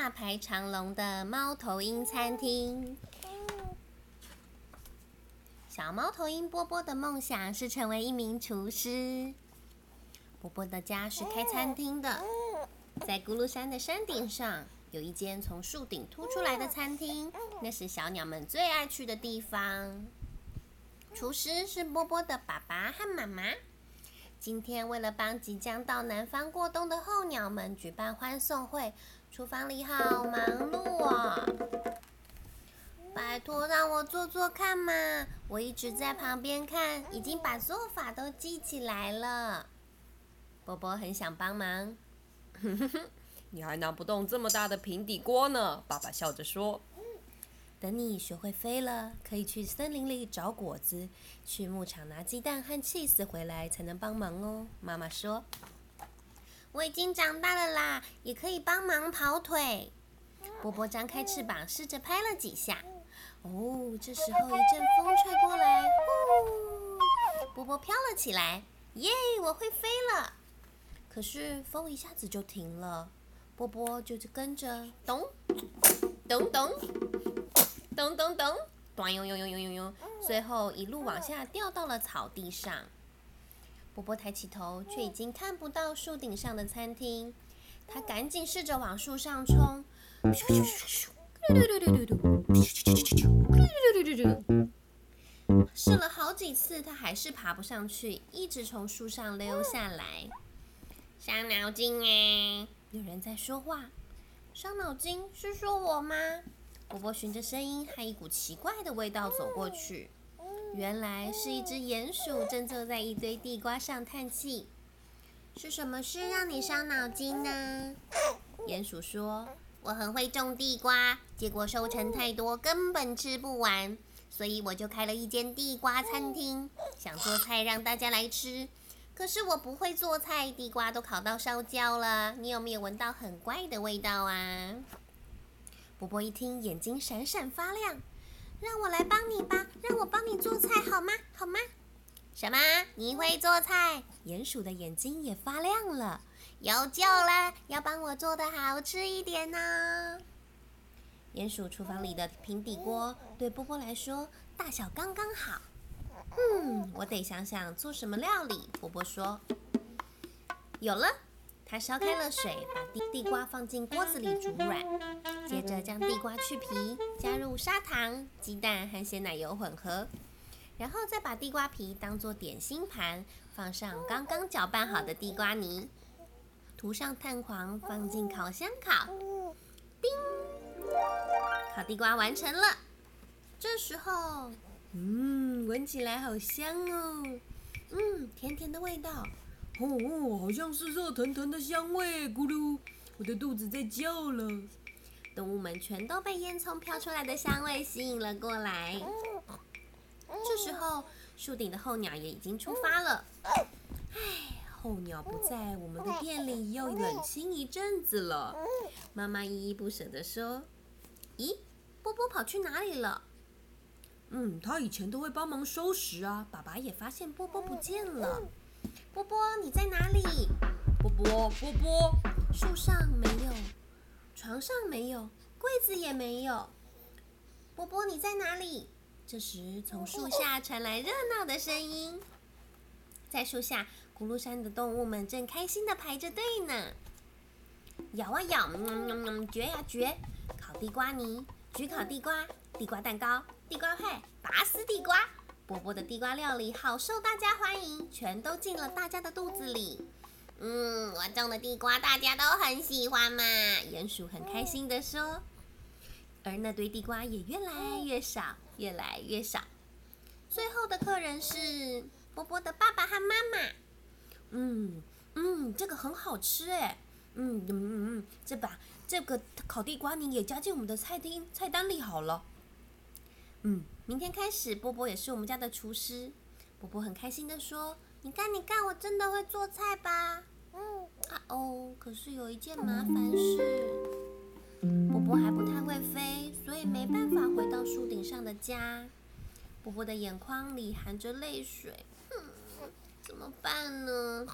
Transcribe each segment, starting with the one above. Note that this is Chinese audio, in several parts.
大排长龙的猫头鹰餐厅。小猫头鹰波波的梦想是成为一名厨师。波波的家是开餐厅的，在咕噜山的山顶上有一间从树顶凸出来的餐厅，那是小鸟们最爱去的地方。厨师是波波的爸爸和妈妈。今天为了帮即将到南方过冬的候鸟们举办欢送会，厨房里好忙碌啊！拜托，让我做做看嘛！我一直在旁边看，已经把做法都记起来了。波波很想帮忙，你还拿不动这么大的平底锅呢。爸爸笑着说：“等你学会飞了，可以去森林里找果子，去牧场拿鸡蛋和 cheese 回来才能帮忙哦。”妈妈说：“我已经长大了啦，也可以帮忙跑腿。”波波张开翅膀，试着拍了几下。哦，这时候一阵风吹过来，呼，波波飘了起来，耶，我会飞了！可是风一下子就停了，波波就跟着咚咚咚咚咚咚，咚呦呦呦呦呦呦，最后一路往下掉到了草地上。波波抬起头，却已经看不到树顶上的餐厅，他赶紧试着往树上冲。试了好几次，他还是爬不上去，一直从树上溜下来。伤脑筋哎！有人在说话。伤脑筋是说我吗？波波循着声音和一股奇怪的味道走过去，原来是一只鼹鼠正坐在一堆地瓜上叹气。是什么事让你伤脑筋呢？鼹鼠说。我很会种地瓜，结果收成太多，根本吃不完，所以我就开了一间地瓜餐厅，想做菜让大家来吃。可是我不会做菜，地瓜都烤到烧焦了。你有没有闻到很怪的味道啊？波波一听，眼睛闪闪发亮，让我来帮你吧，让我帮你做菜好吗？好吗？什么？你会做菜？鼹鼠的眼睛也发亮了。有救了！要帮我做的好吃一点呢。鼹鼠厨房里的平底锅对波波来说大小刚刚好。嗯，我得想想做什么料理。波波说：“有了。”他烧开了水，把地地瓜放进锅子里煮软，接着将地瓜去皮，加入砂糖、鸡蛋和鲜奶油混合，然后再把地瓜皮当做点心盘，放上刚刚搅拌好的地瓜泥。涂上蛋黄，放进烤箱烤。叮，烤地瓜完成了。这时候，嗯，闻起来好香哦。嗯，甜甜的味道。哦哦，好像是热腾腾的香味。咕噜，我的肚子在叫了。动物们全都被烟囱飘出来的香味吸引了过来。这时候，树顶的候鸟也已经出发了。唉。候鸟不在，我们的店里又冷清一阵子了。妈妈依依不舍地说：“咦，波波跑去哪里了？”“嗯，他以前都会帮忙收拾啊。”爸爸也发现波波不见了。“波波，你在哪里？”“波波，波波，树上没有，床上没有，柜子也没有。”“波波，你在哪里？”这时，从树下传来热闹的声音，在树下。咕噜山的动物们正开心的排着队呢，咬啊咬，嚼呀嚼，烤地瓜泥，焗烤地瓜，地瓜蛋糕，地瓜派，拔丝地瓜，波波的地瓜料理好受大家欢迎，全都进了大家的肚子里。嗯，我种的地瓜大家都很喜欢嘛，鼹鼠很开心的说。而那堆地瓜也越来越少，越来越少。最后的客人是波波的爸爸和妈妈。嗯嗯，这个很好吃哎，嗯嗯嗯，这把这个烤地瓜泥也加进我们的菜厅菜单里好了。嗯，明天开始波波也是我们家的厨师。波波很开心的说：“你看你看，我真的会做菜吧？”嗯啊哦，可是有一件麻烦事，波波还不太会飞，所以没办法回到树顶上的家。波波的眼眶里含着泪水。怎么办呢？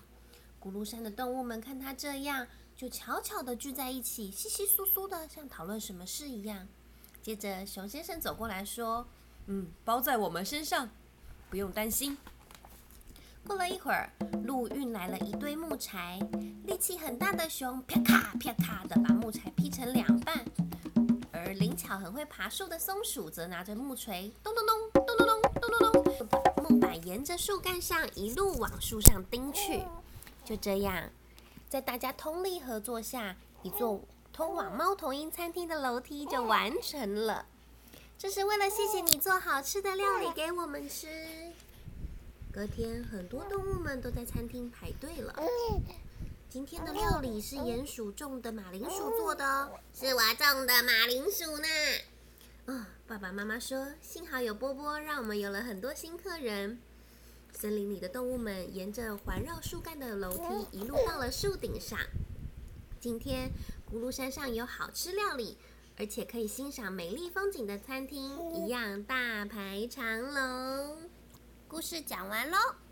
咕噜山的动物们看他这样，就悄悄地聚在一起，稀稀疏疏的，像讨论什么事一样。接着，熊先生走过来说：“嗯，包在我们身上，不用担心。”过了一会儿，鹿运来了一堆木柴，力气很大的熊啪咔啪咔的把木柴劈成两半，而灵巧很会爬树的松鼠则拿着木锤，咚咚咚咚咚咚咚咚咚，把木板沿着树干上一路往树上钉去。就这样，在大家通力合作下，一座通往猫头鹰餐厅的楼梯就完成了。这是为了谢谢你做好吃的料理给我们吃。隔天，很多动物们都在餐厅排队了。今天的料理是鼹鼠种的马铃薯做的哦，是我种的马铃薯呢。嗯，爸爸妈妈说，幸好有波波，让我们有了很多新客人。森林里的动物们沿着环绕树干的楼梯一路到了树顶上。今天，咕噜山上有好吃料理，而且可以欣赏美丽风景的餐厅一样大排长龙。故事讲完喽。